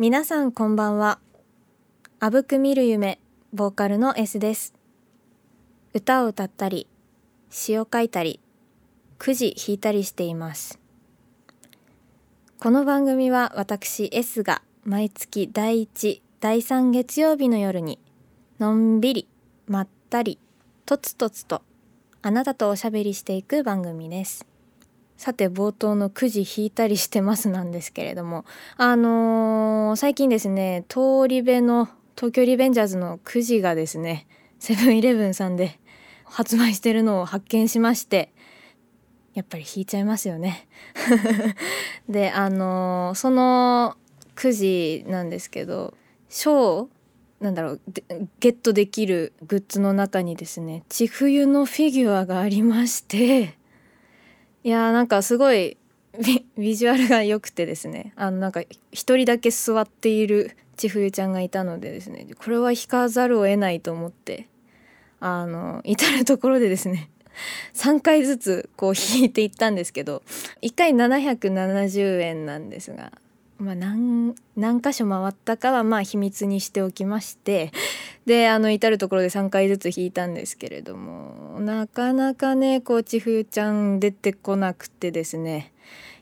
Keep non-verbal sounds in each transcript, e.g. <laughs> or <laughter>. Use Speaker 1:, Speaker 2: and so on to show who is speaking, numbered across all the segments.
Speaker 1: 皆さんこんばんは。あぶく見る夢ボーカルの S です。歌を歌ったり詩を書いたりくじ弾いたりしています。この番組は私 S が毎月第1第3月曜日の夜にのんびりまったりとつとつとあなたとおしゃべりしていく番組です。さて冒頭のくじ引いたりしてますなんですけれどもあのー、最近ですね通り部の東京リベンジャーズのくじがですねセブンイレブンさんで発売してるのを発見しましてやっぱり引いちゃいますよね。<laughs> であのー、そのくじなんですけど賞なんだろうゲットできるグッズの中にですね千冬のフィギュアがありましていやーなんかすごい <laughs> ビジュアルが良くてですね。あのなんか一人だけ座っている千冬ちゃんがいたのでですね。これは引かざるを得ないと思ってあの至る所でですね <laughs> 3回ずつこう引いていったんですけど1回770円なんですがまあ何何箇所回ったかはまあ秘密にしておきましてであの至る所で3回ずつ弾いたんですけれどもなかなかねこうちふちゃん出てこなくてですね。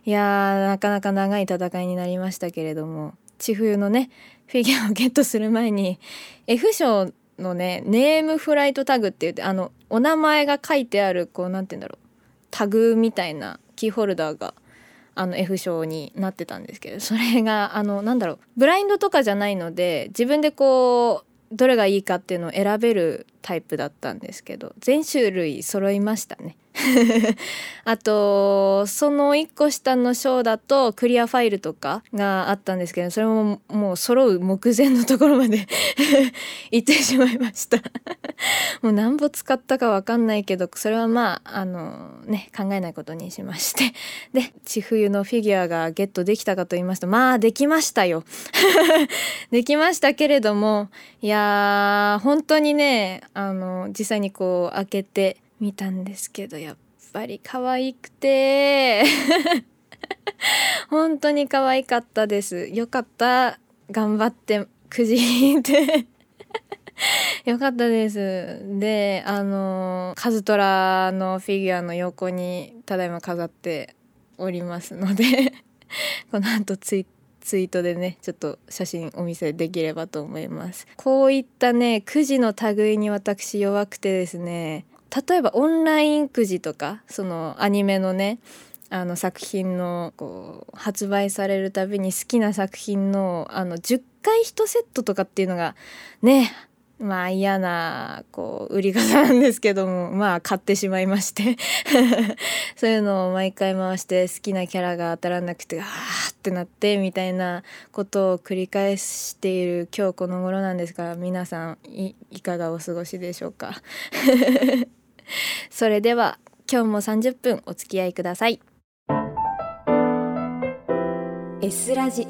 Speaker 1: いやなかなか長い戦いになりましたけれどもちふのねフィギュアをゲットする前に F 賞のねネームフライトタグって言ってあのお名前が書いてあるこう何て言うんだろうタグみたいなキーホルダーがあの F 賞になってたんですけどそれがあのなんだろうブラインドとかじゃないので自分でこうどれがいいかっていうのを選べるタイプだったんですけど全種類揃いましたね。<laughs> あとその1個下の章だとクリアファイルとかがあったんですけどそれももう揃う目前のところまで <laughs> 行ってしまいました。<laughs> もう何ぼ使ったか分かんないけどそれはまああのね考えないことにしまして。で千冬のフィギュアがゲットできたかと言いますとまあできましたよ。できましたけれどもいやー本当にねあの実際にこう開けて見たんですけどやっぱり可愛くて。<laughs> 本当に可愛かったです。よかった。頑張ってくじ引いて。<laughs> よかったです。であのカズトラのフィギュアの横にただいま飾っておりますので <laughs> この後ツイツイートでねちょっと写真お見せできればと思います。こういったねくじの類に私弱くてですね例えばオンラインくじとかそのアニメのねあの作品のこう発売されるたびに好きな作品のあの10回1セットとかっていうのがねまあ嫌なこう売り方なんですけどもまあ買ってしまいまして。<laughs> そういうのを毎回回して好きなキャラが当たらなくてあーってなってみたいなことを繰り返している今日この頃なんですが皆さんいかがお過ごしでしょうか？<laughs> それでは今日も30分お付き合いください。S ラジ。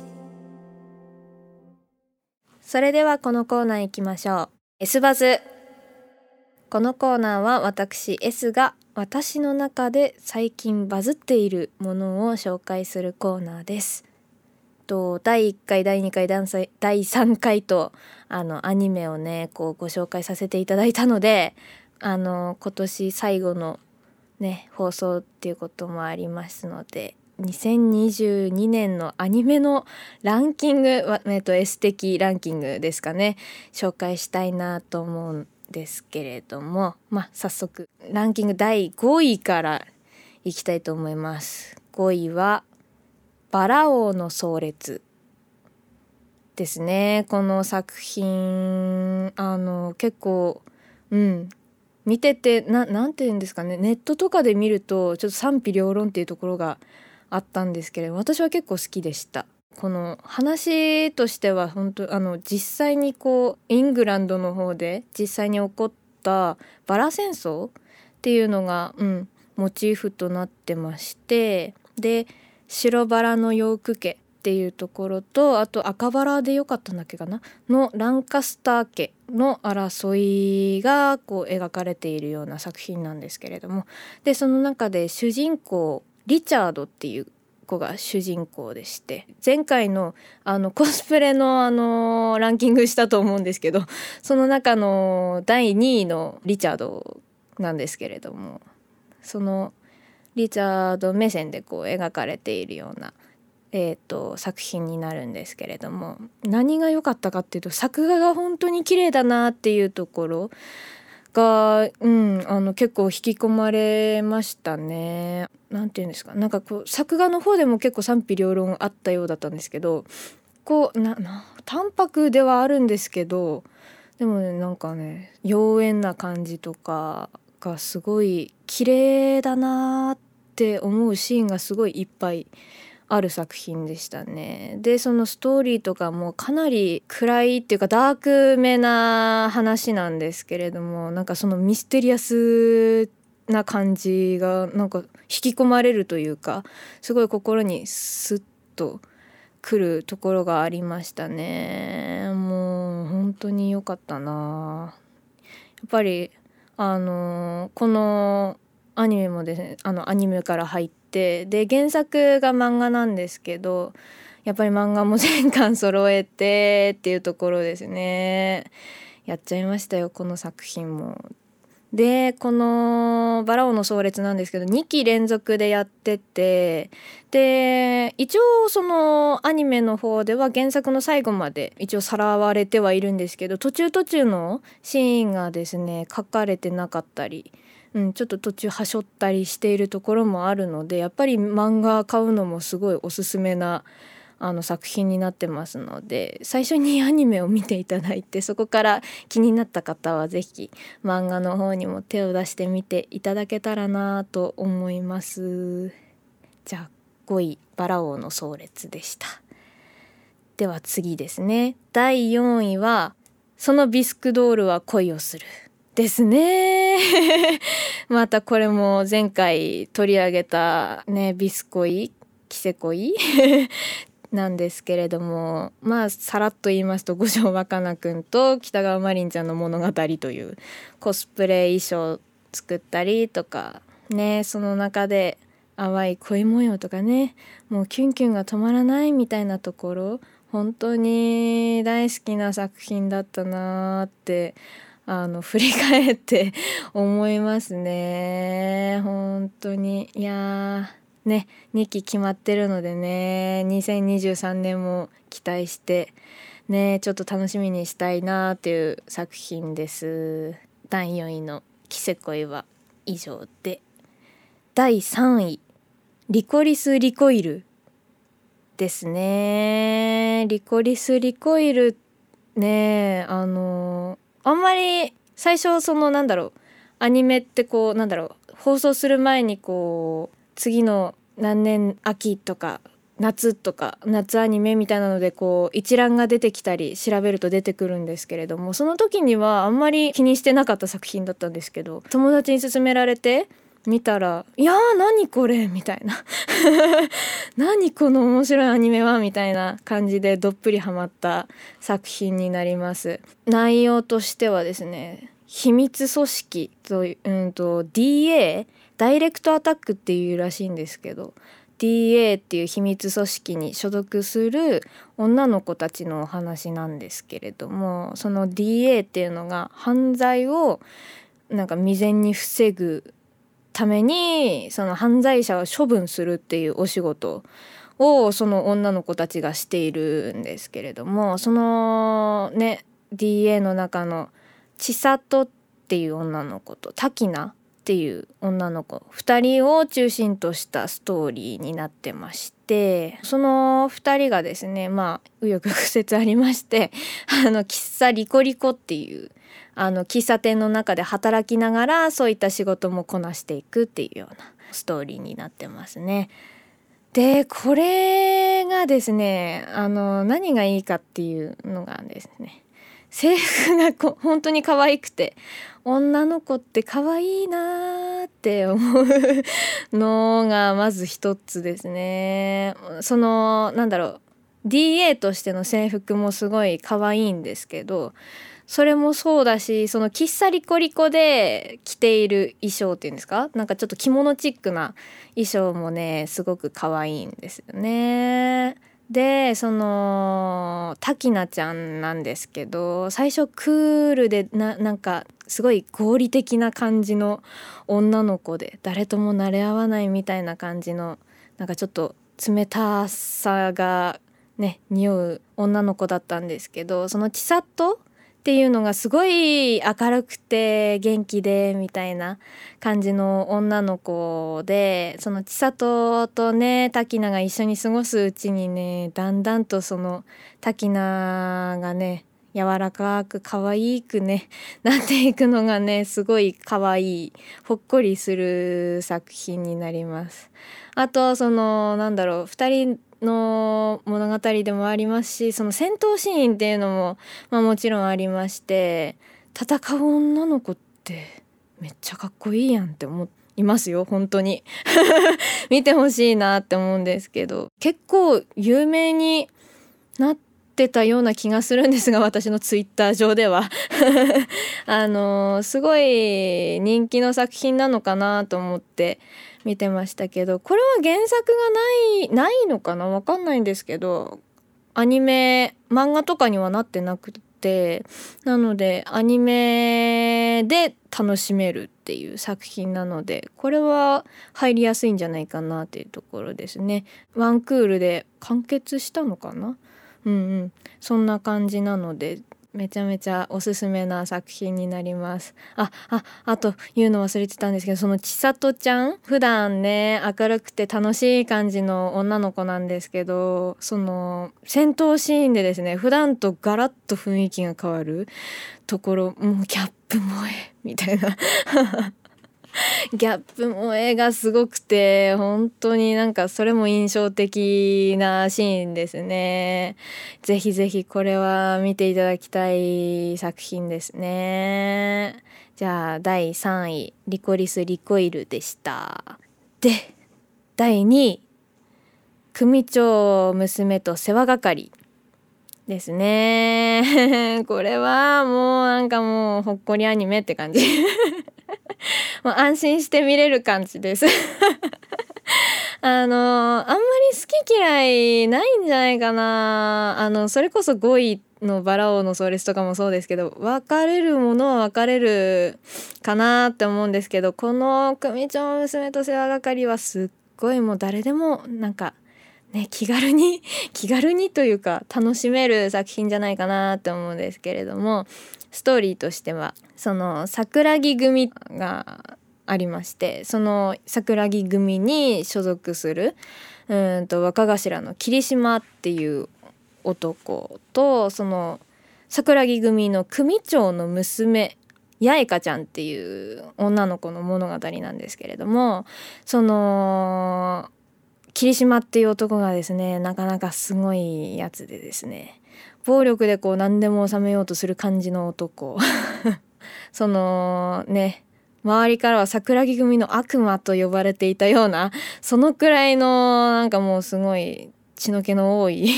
Speaker 1: それではこのコーナー行きましょう。S バズ。このコーナーは私 S が私の中で最近バズっているものを紹介するコーナーです。と第1回第2回第3回とあのアニメをねこうご紹介させていただいたのであの今年最後のね放送っていうこともありますので2022年のアニメのランキング、えっと、S 的ランキングですかね紹介したいなと思うんですけれどもまあ早速ランキング第5位からいきたいと思います。5位は「バラ王の壮烈」ですね。この作品あの結構うん見ててなんて言うんですかねネットとかで見るとちょっと賛否両論っていうところがあったんですけれど私は結構好きでした。この話としては本当あの実際にこうイングランドの方で実際に起こったバラ戦争っていうのが、うん、モチーフとなってましてで白バラのヨーク家っていうところとあと赤バラでよかったんだっけかな？のランカスター家の争いがこう描かれているような作品なんですけれども。でその中で主人公リチャードっていう子が主人公でして前回のあのコスプレのあのランキングしたと思うんですけどその中の第2位のリチャードなんですけれどもそのリチャード目線でこう描かれているような、えーと、作品になるんですけれども何が良かったかっていうと作画が本当に綺麗だなっていうところが、うん、あの結構引き込まれましたね。なんて言うんですかなんかこう作画の方でも結構賛否両論あったようだったんですけどこうなな淡白ではあるんですけどでもねなんかね妖艶な感じとかがすごい綺麗だなって思うシーンがすごいいっぱいある作品でしたね。でそのストーリーとかもかなり暗いっていうかダークめな話なんですけれどもなんかそのミステリアスな感じがなんか引き込まれるというかすごい心にスッとくるところがありましたね。もう本当に良かったな。やっぱりあのこのアニメもですねあのアニメから入ってで原作が漫画なんですけどやっぱり漫画も全巻揃えてっていうところですねやっちゃいましたよこの作品もでこの「バラ王の葬列」なんですけど2期連続でやっててで一応そのアニメの方では原作の最後まで一応さらわれてはいるんですけど途中途中のシーンがですね書かれてなかったり。うん、ちょっと途中はしょったりしているところもあるのでやっぱり漫画買うのもすごいおすすめなあの作品になってますので最初にアニメを見ていただいてそこから気になった方は是非漫画の方にも手を出してみていただけたらなと思います。じゃあ5位バラ王の葬列でした。では次ですね。第4位はそのビスクドールは恋をするですね。<laughs> またこれも前回取り上げたねビスコイキセコイ <laughs> なんですけれどもまあさらっと言いますと五条若菜くんと北川マリンちゃんの物語というコスプレ衣装作ったりとかねその中で淡い恋模様とかねもうキュンキュンが止まらないみたいなところ本当に大好きな作品だったなーってあの振り返って思いますね。<laughs> 本当に。いやーね2期決まってるのでね2023年も期待してねちょっと楽しみにしたいなっていう作品です。第4位の「キセ恋」は以上で。第3位「リコリス・リコイル」ですね。リコリス・リコイルねあのあんまり最初そのなんだろうアニメってこうなんだろう放送する前にこう次の何年秋とか夏とか夏アニメみたいなのでこう一覧が出てきたり調べると出てくるんですけれどもその時にはあんまり気にしてなかった作品だったんですけど友達に勧められて見たら「いやー何これ」みたいな「<laughs> 何この面白いアニメは」みたいな感じでどっぷりハマった作品になります。内容としてはですね秘密組織と,、うんと DA ダイレクトアタックっていうらしいんですけど DA っていう秘密組織に所属する女の子たちのお話なんですけれどもその DA っていうのが犯罪をなんか未然に防ぐためにその犯罪者を処分するっていうお仕事をその女の子たちがしているんですけれどもそのね DA の中の千里っていう女の子と滝名っていう女の子2人を中心としたストーリーになってましてその2人がですねまあ右翼曲折ありましてあの喫茶リコリコっていうあの喫茶店の中で働きながらそういった仕事もこなしていくっていうようなストーリーになってますね。でこれがですねあの何がいいかっていうのがですね制服がこ本当に可愛くて女の子って可愛いなって思うのがまず一つですね。そのなんだろう DA としての制服もすごい可愛いんですけどそれもそうだしその喫茶リコリコで着ている衣装っていうんですか？なんかちょっと着物チックな衣装もねすごく可愛いんですよね。でその滝菜ちゃんなんですけど最初クールでななんかすごい合理的な感じの女の子で誰とも慣れ合わないみたいな感じのなんかちょっと冷たさがね匂う女の子だったんですけどその千里っていうのがすごい明るくて元気でみたいな感じの女の子でその千里とね滝菜が一緒に過ごすうちにねだんだんとその滝菜がね柔らかく可愛くね <laughs> なっていくのがねすごい可愛いほっこりする作品になります。あとそのなんだろう2人の物語でもありますしその戦闘シーンっていうのも、まあ、もちろんありまして戦う女の子ってめっちゃかっこいいやんって思いますよ本当に。<laughs> 見てほしいなって思うんですけど。結構有名になってたような気がするんですが私のツイッター上では。<laughs> あのすごい人気の作品なのかなと思って。見てましたけどこれは原作がないないのかな？わかんないんですけどアニメ漫画とかにはなってなくてなのでアニメで楽しめるっていう作品なのでこれは入りやすいんじゃないかなっていうところですね。ワンクールで完結したのかな？うんうん。そんな感じなのでめちゃめちゃおすすめな作品になります。あああと言うの忘れてたんですけどその千里ちゃん普段ね明るくて楽しい感じの女の子なんですけどその戦闘シーンでですね普段とガラッと雰囲気が変わるところもうギャップ萌えみたいな。<laughs> ギャップ萌えがすごくて本当になんかそれも印象的なシーンですね。ぜひぜひこれは見ていただきたい作品ですね。じゃあ第3位リコリス・リコイルでした。で第2位組長娘と世話係ですね。<laughs> これはもうなんかもうほっこりアニメって感じ。<laughs> <laughs> もう安心して見れる感じです。<laughs> あのあんまり好き嫌いないんじゃないかな。あのそれこそ5位のバラ王のソーレスとかもそうですけど分かれるものは分かれるかなって思うんですけどこの組長娘と世話係はすっごいもう誰でもなんかね気軽に <laughs> 気軽にというか楽しめる作品じゃないかなって思うんですけれどもストーリーとしてはその桜木組がありましてその桜木組に所属するうんと若頭の霧島っていう男とその桜木組の組長の娘八重香ちゃんっていう女の子の物語なんですけれどもその霧島っていう男がですねなかなかすごいやつでですね。暴力でこう何でも収めようとする感じの男。<laughs> そのね周りからは桜木組の悪魔と呼ばれていたようなそのくらいのなんかもうすごい血の気の多い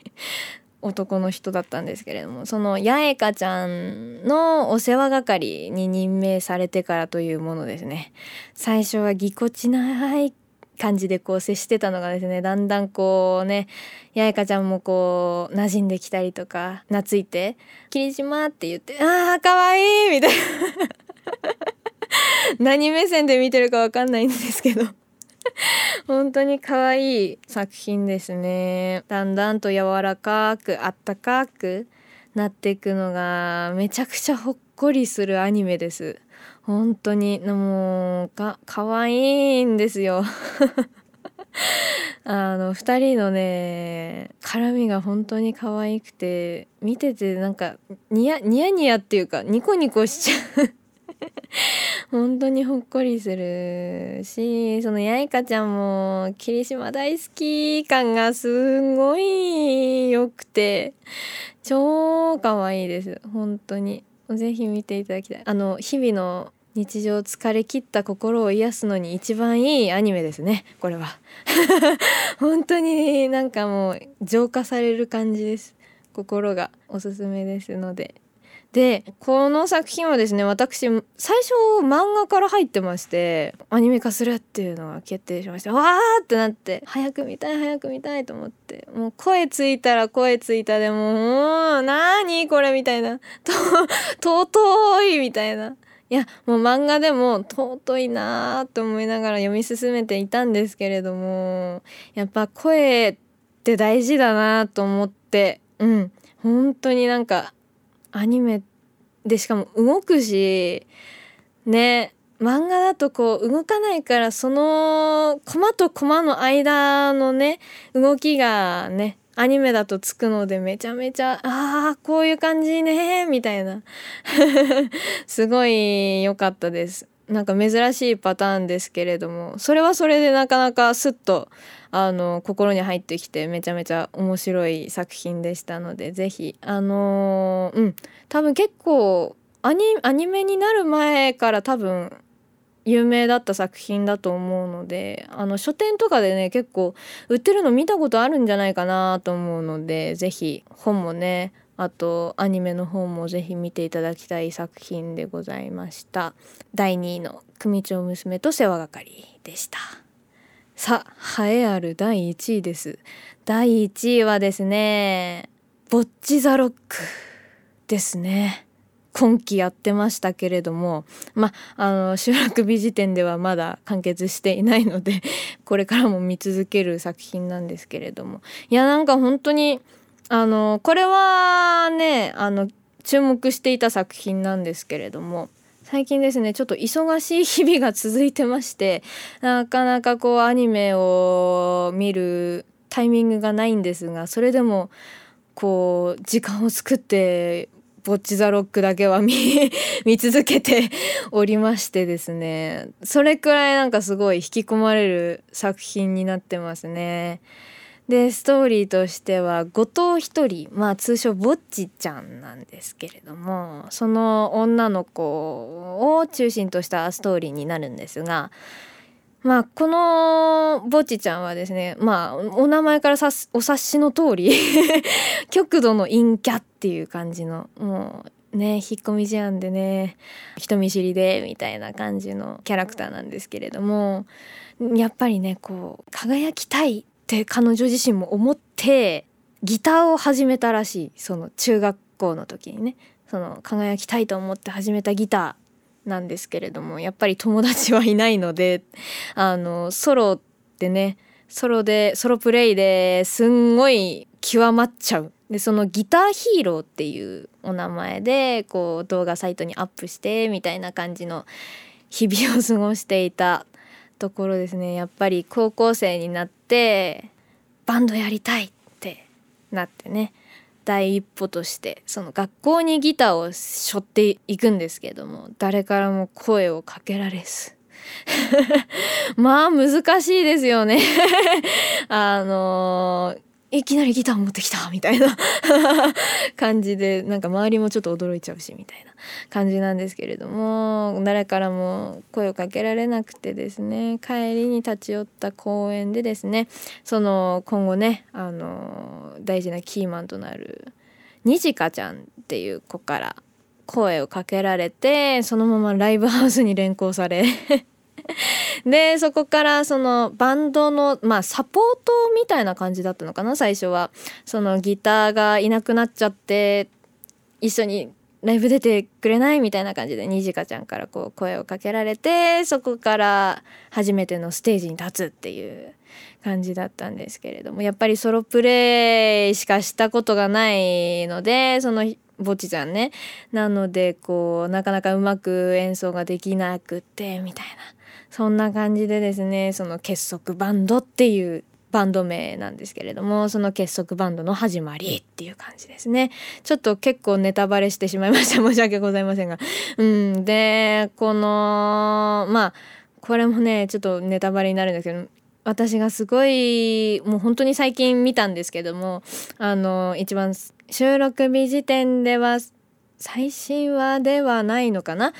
Speaker 1: <laughs> 男の人だったんですけれどもその八重香ちゃんのお世話係に任命されてからというものですね。最初はぎこちない感じでこう接してたのがですねだんだんこうね八重香ちゃんもこう馴染んできたりとか懐いて「霧島」って言って「あーかわいい!」みたいな <laughs> 何目線で見てるかわかんないんですけど本当に可愛い作品ですねだんだんと柔らかくあったかくなっていくのがめちゃくちゃほっこりするアニメです。本当に。もうか可愛いんですよ。<laughs> あの2人のね絡みが本当に可愛くて見ててなんかニヤニヤニヤっていうかニコニコしちゃう。<laughs> 本当にほっこりするしそのやいかちゃんも霧島大好き感がすごい良くて超可愛いです。本当に。ぜひ見ていただきたい。あの日々の日常疲れ切った心を癒すのに一番いいアニメですね。これは。<laughs> 本当になんかもう浄化される感じです。心がおすすめですので。でこの作品はですね私最初漫画から入ってましてアニメ化するっていうのが決定しましたわーってなって早く見たい早く見たいと思ってもう声ついたら声ついたでももう何これみたいな <laughs> と尊いみたいな。いやもう漫画でも尊いなーと思いながら読み進めていたんですけれどもやっぱ声って大事だなと思ってうん。本当になんかアニメでしかも動くしね漫画だとこう動かないからそのコマとコマの間のね動きがねアニメだとつくのでめちゃめちゃあーこういう感じねみたいな。<laughs> すごい良かったです。なんか珍しいパターンですけれどもそれはそれでなかなかスッとあの心に入ってきてめちゃめちゃ面白い作品でしたので是非あのー、うん。多分結構アニアニメになる前から多分有名だった作品だと思うのであの書店とかでね結構売ってるの見たことあるんじゃないかなと思うので是非本もねあとアニメの方もぜひ見ていただきたい作品でございました。第2位の組長娘と世話係でした。さあ栄えある第1位です。第1位はですねボッチザロックですね。今期やってましたけれどもまあの収録日時点ではまだ完結していないのでこれからも見続ける作品なんですけれども。いやなんか本当にあのこれはねあの注目していた作品なんですけれども最近ですねちょっと忙しい日々が続いてましてなかなかこうアニメを見るタイミングがないんですがそれでもこう時間を作ってボッチ・ザ・ロックだけは見 <laughs> 見続けておりましてですねそれくらいなんかすごい引き込まれる作品になってますね。でストーリーとしては後藤一人まあ通称ぼっちちゃんなんですけれどもその女の子を中心としたストーリーになるんですがまあこのぼっちちゃんはですねまあお名前からさお察しの通り <laughs> 極度の陰キャっていう感じのもうね引っ込み思案でね人見知りでみたいな感じのキャラクターなんですけれどもやっぱりねこう輝きたいって彼女自身も思ってギターを始めたらしい。その中学校の時にね。その輝きたいと思って始めたギターなんですけれどもやっぱり友達はいないので <laughs> あのソロってねソロでソロプレイですんごい極まっちゃう。でそのギターヒーローっていうお名前でこう動画サイトにアップしてみたいな感じの日々を過ごしていたところですね。やっぱり高校生になってバンドやりたいってなってね。第一歩としてその学校にギターを背負っていくんですけども誰からも声をかけられず。<laughs> まあ難しいですよね。<laughs> あのーいきなりギター持ってきたみたいな <laughs> 感じでなんか周りもちょっと驚いちゃうしみたいな感じなんですけれども誰からも声をかけられなくてですね帰りに立ち寄った公園でですねその今後ねあの大事なキーマンとなるにじかちゃんっていう子から声をかけられてそのままライブハウスに連行され <laughs> でそこからそのバンドのまあサポートみたいな感じだったのかな最初は。そのギターがいなくなっちゃって一緒にライブ出てくれないみたいな感じでにじかちゃんからこう声をかけられてそこから初めてのステージに立つっていう感じだったんですけれどもやっぱりソロプレイしかしたことがないのでそのぼちちゃんね。なのでこうなかなかうまく演奏ができなくってみたいな。そんな感じでですねその結束バンドっていうバンド名なんですけれどもその結束バンドの始まりっていう感じですね。ちょっと結構ネタバレしてしまいました。<laughs> 申し訳ございませんが。うん。でこのまあこれもねちょっとネタバレになるんですけど私がすごいもう本当に最近見たんですけどもあの一番収録日時点では最新話ではないのかな？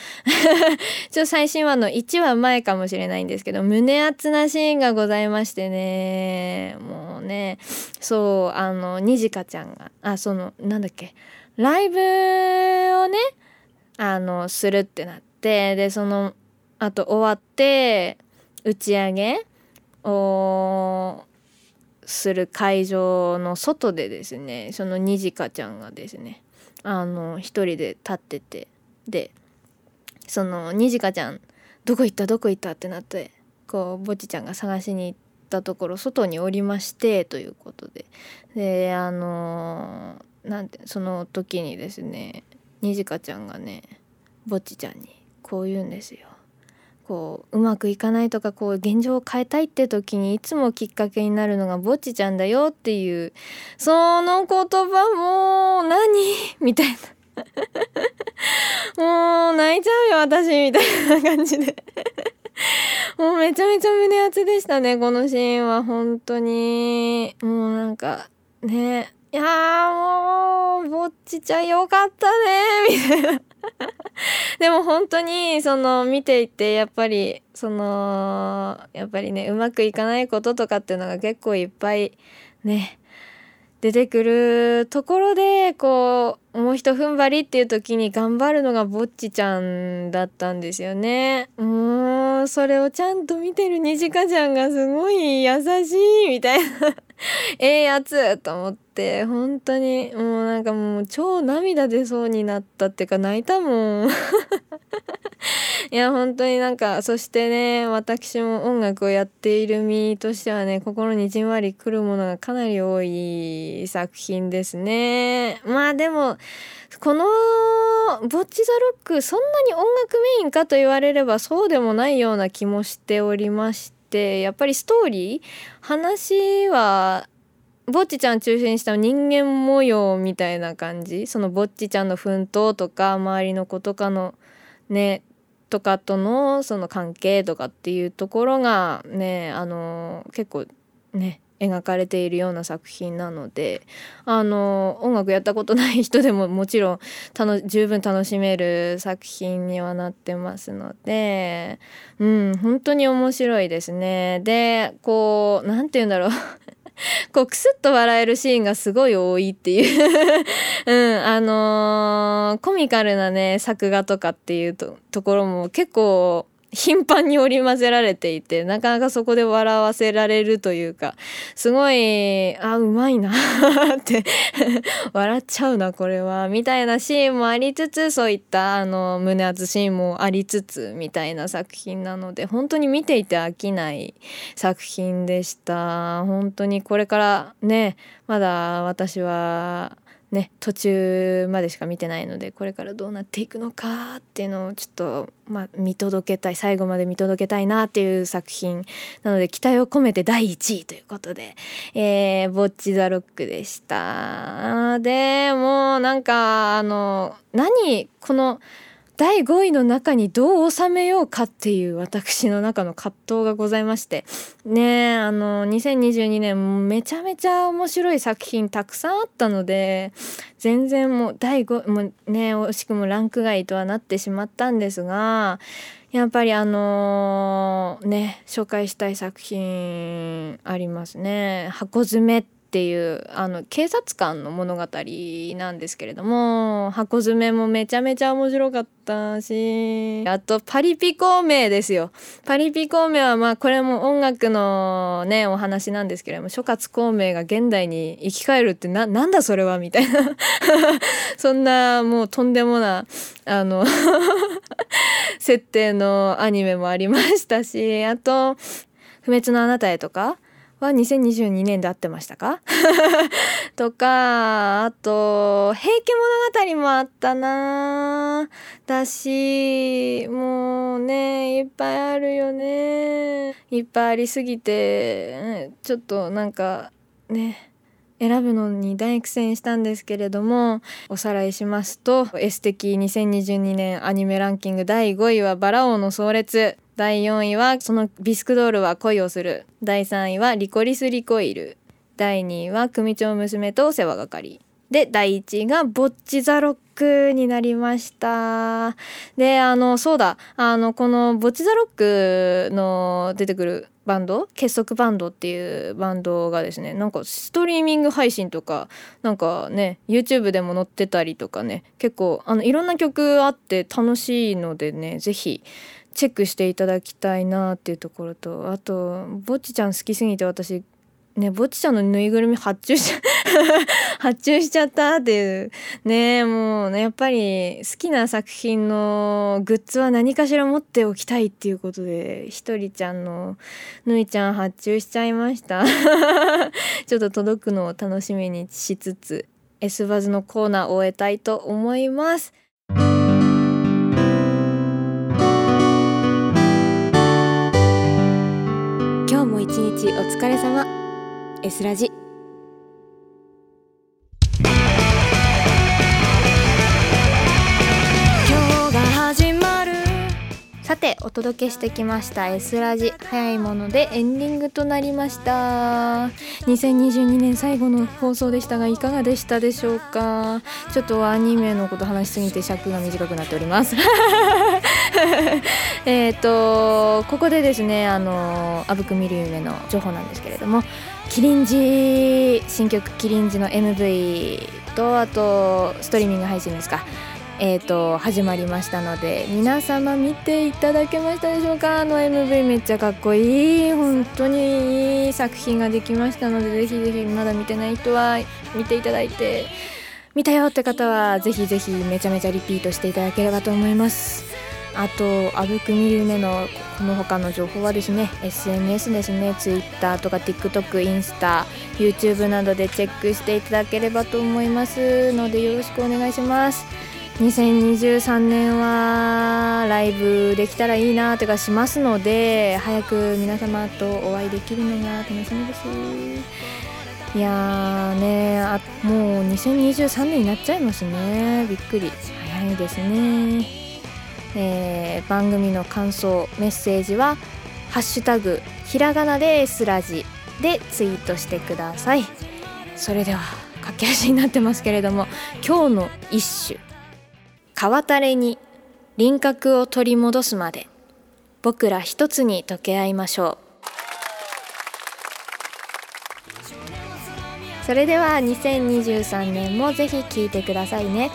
Speaker 1: <laughs> ちょ最新話の1話前かもしれないんですけど胸熱なシーンがございましてね。もうねそうあのにじかちゃんがあそのなんだっけライブをねあのするってなってでそのあと終わって打ち上げをする会場の外でですねそのにじかちゃんがですねあの一人で立ってて。でそのにじかちゃんどこ行った？どこ行った？ってなってこうぼちちゃんが探しに行ったところ外におりましてということで。であのなんてその時にですねにじかちゃんがねぼちちゃんにこう言うんですよ。こううまくいかないとかこう現状を変えたいって時にいつもきっかけになるのがぼっちちゃんだよっていうその言葉もう何？みたいな。もう泣いちゃうよ私みたいな感じで。もうめちゃめちゃ胸熱でしたねこのシーンは本当に。もうなんかねいやもうぼっちちゃんよかったねみたいな。でも本当にその見ていてやっぱりそのやっぱりねうまくいかないこととかっていうのが結構いっぱいね出てくるところでこうもうひと踏ん張りっていう時に頑張るのがぼっちちゃんだったんですよね。もうそれをちゃんと見てるにじかちゃんがすごい優しいみたいな <laughs> ええやつと思って本当にもうなんかもう超涙出そうになったっていうか泣いたもん。<laughs> いや本当になんかそしてね私も音楽をやっている身としてはね心にじんわりくるものがかなり多い作品ですね。まあでもこの「ボッチ・ザ・ロック」そんなに音楽メインかと言われればそうでもないような気もしておりましてやっぱりストーリー話はぼっちちゃん中心にした人間模様みたいな感じ？そのぼっちちゃんの奮闘とか周りの子とかのねとかとのその関係とかっていうところがねあの結構ね描かれているような作品なのであの音楽やったことない人でももちろん十分楽しめる作品にはなってますのでうん本当に面白いですね。でこう何て言うんだろう <laughs> こうクスッと笑えるシーンがすごい多いっていう <laughs> うんあのー、コミカルなね作画とかっていうところも結構頻繁に織り交ぜられていてなかなかそこで笑わせられるというかすごいあうまいな <laughs> って笑っちゃうなこれはみたいなシーンもありつつそういったあの胸熱シーンもありつつみたいな作品なので本当に見ていて飽きない作品でした。本当にこれからねまだ私はね途中までしか見てないのでこれからどうなっていくのかっていうのをちょっと、まあ、見届けたい最後まで見届けたいなっていう作品なので期待を込めて第1位ということで「えー、ボッチ・ザ・ロック」でした。でもうなんかあの何この「第5位の中にどう収めようかっていう私の中の葛藤がございましてねえあの2022年めちゃめちゃ面白い作品たくさんあったので全然もう第5もね惜しくもランク外とはなってしまったんですがやっぱりあのー、ね紹介したい作品ありますね。箱詰めっていうあの警察官の物語なんですけれども箱詰めもめちゃめちゃ面白かったしあとパリピ孔明ですよ。パリピ孔明はまあこれも音楽のねお話なんですけれども諸葛孔明が現代に生き返るってななんだそれはみたいな。<laughs> そんなもうとんでもなあの <laughs> 設定のアニメもありましたしあと「不滅のあなたへ」とかは2022年で会ってましたか？<laughs> とかあと「平家物語」もあったな。だしもうねいっぱいあるよね。いっぱいありすぎてちょっとなんかね。選ぶのに大苦戦したんですけれどもおさらいしますと S 的2022年アニメランキング第5位は「バラ王の壮烈」第4位はそのビスクドールは恋をする。第3位はリコリスリコイル。第2位は組長娘とお世話係。で第1位がボッチザロックになりました。であのそうだ。あのこのボッチザロックの出てくるバンド？結束バンドっていうバンドがですねなんかストリーミング配信とかなんかね YouTube でも載ってたりとかね結構あのいろんな曲あって楽しいのでね是非チェックしていただきたいなっていうところとあとぼっちちゃん好きすぎて私ねぼっちちゃんのぬいぐるみ発注し <laughs> 発注しちゃったっていう。ねもうねやっぱり好きな作品のグッズは何かしら持っておきたいっていうことでひとりちゃんのぬいちゃん発注しちゃいました。<laughs> ちょっと届くのを楽しみにしつつ S バズのコーナーを終えたいと思います。今日も一日お疲れ様。S ラジ。今日が始まる。さてお届けしてきました S ラジ。早いものでエンディングとなりました。2022年最後の放送でしたがいかがでしたでしょうか？ちょっとアニメのこと話しすぎて尺が短くなっております。<laughs> えっとここでですねあのあぶく見る夢の情報なんですけれどもキリンジ新曲キリンジの MV とあとストリーミング配信ですか。えーと始まりましたので皆様見ていただけましたでしょうか？あの MV めっちゃかっこいい。本当にいい作品ができましたのでぜひぜひまだ見てない人は見ていただいて見たよって方はぜひぜひめちゃめちゃリピートしていただければと思います。あとあぶく見る夢のこの他の情報はですね SNS ですね Twitter とか TikTok インスタ YouTube などでチェックしていただければと思いますのでよろしくお願いします。2023年はライブできたらいいなとかしますので早く皆様とお会いできるのが楽しみです。いやーねあもう2023年になっちゃいますね。びっくり。早いですね。えー番組の感想メッセージは「ハッシュタグひらがなで S ラジ」でツイートしてください。それでは駆け足になってますけれども今日の一首川垂れに輪郭を取り戻すまで僕ら一つに溶け合いましょう。それでは2023年もぜひ聴いてくださいね。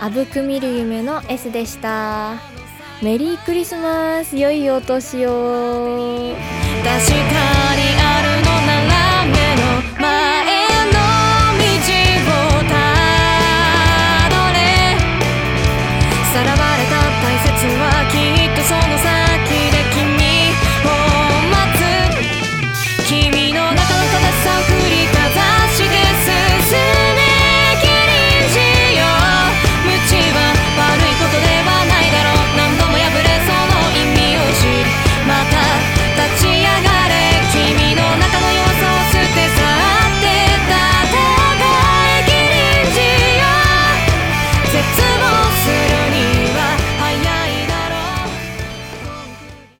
Speaker 1: あぶく見る夢の S でした。メリークリスマス良いお年を。